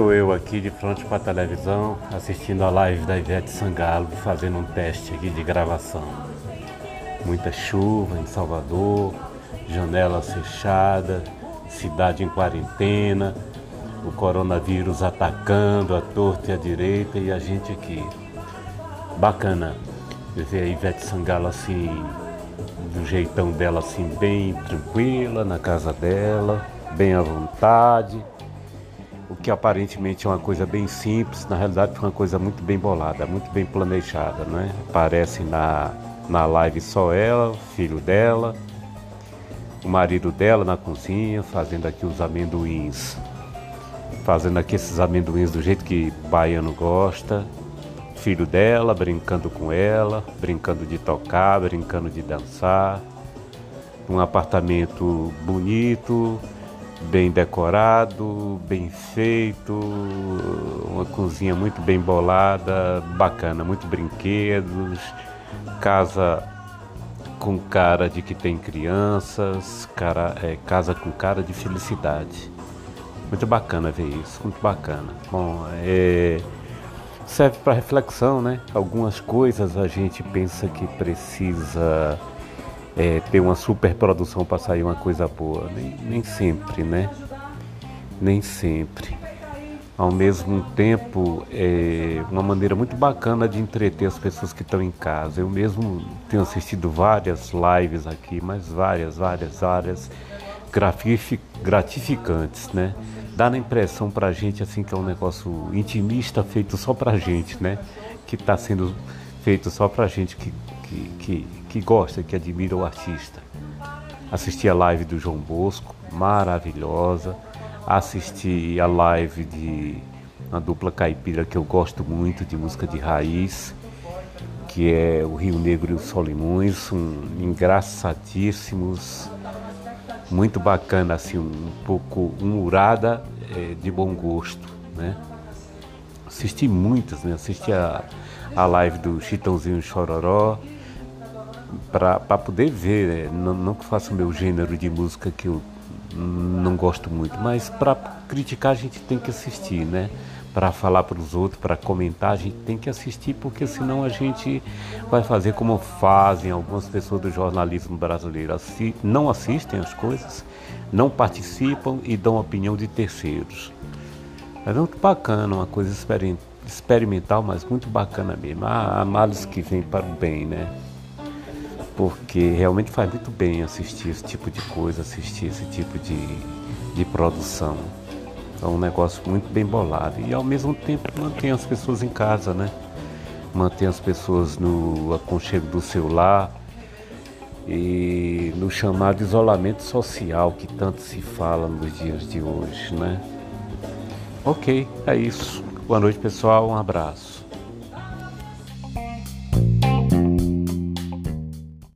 estou eu aqui de frente para a televisão, assistindo a live da Ivete Sangalo, fazendo um teste aqui de gravação. Muita chuva em Salvador, janelas fechadas, cidade em quarentena, o coronavírus atacando a torta e a direita e a gente aqui. Bacana ver a Ivete Sangalo assim, do jeitão dela assim, bem tranquila, na casa dela, bem à vontade o que aparentemente é uma coisa bem simples, na realidade foi uma coisa muito bem bolada, muito bem planejada, né? Aparece na, na live só ela, o filho dela, o marido dela na cozinha, fazendo aqui os amendoins. Fazendo aqui esses amendoins do jeito que baiano gosta. Filho dela brincando com ela, brincando de tocar, brincando de dançar. Um apartamento bonito, bem decorado, bem feito, uma cozinha muito bem bolada, bacana, muito brinquedos, casa com cara de que tem crianças, cara, é, casa com cara de felicidade. Muito bacana ver isso, muito bacana. Bom, é, serve para reflexão, né? Algumas coisas a gente pensa que precisa é, ter uma super produção para sair uma coisa boa. Nem, nem sempre, né? Nem sempre. Ao mesmo tempo, é uma maneira muito bacana de entreter as pessoas que estão em casa. Eu mesmo tenho assistido várias lives aqui, mas várias, várias, várias gratificantes, né? Dá a impressão pra gente assim que é um negócio intimista feito só pra gente, né? Que está sendo feito só pra gente que que, que, que gosta, que admira o artista. Assisti a live do João Bosco, maravilhosa. Assisti a live de uma dupla caipira que eu gosto muito, de música de raiz, que é o Rio Negro e os Solimões, um, engraçadíssimos, muito bacana, assim, um pouco humorada, é, de bom gosto, né? Assisti muitas, né? Assisti a, a live do Chitãozinho Chororó, para poder ver, né? não, não que faça o meu gênero de música que eu não gosto muito, mas para criticar a gente tem que assistir, né? Para falar para os outros, para comentar, a gente tem que assistir, porque senão a gente vai fazer como fazem algumas pessoas do jornalismo brasileiro. Assi não assistem as coisas, não participam e dão opinião de terceiros. É muito bacana, uma coisa experimental, mas muito bacana mesmo. A análise que vem para o bem, né? Porque realmente faz muito bem assistir esse tipo de coisa, assistir esse tipo de, de produção. É um negócio muito bem bolado e ao mesmo tempo mantém as pessoas em casa, né? Mantém as pessoas no aconchego do celular e no chamado isolamento social que tanto se fala nos dias de hoje, né? Ok, é isso. Boa noite, pessoal. Um abraço.